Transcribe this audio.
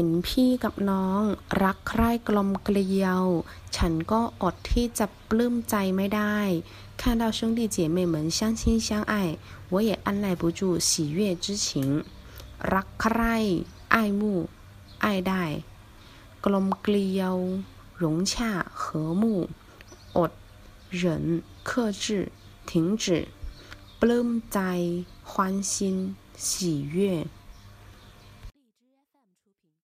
ห็นพี่กับน้อง รักใคร่กลมเกลียว ฉันก็อดที่จะปลื้มใจไม่ได้看到兄弟姐妹们相亲相爱我也按耐不住喜悦之情รักใคร่爱慕爱戴กลมเกลียว融洽和睦อด忍克制停止ปลื้มใจ欢心喜悦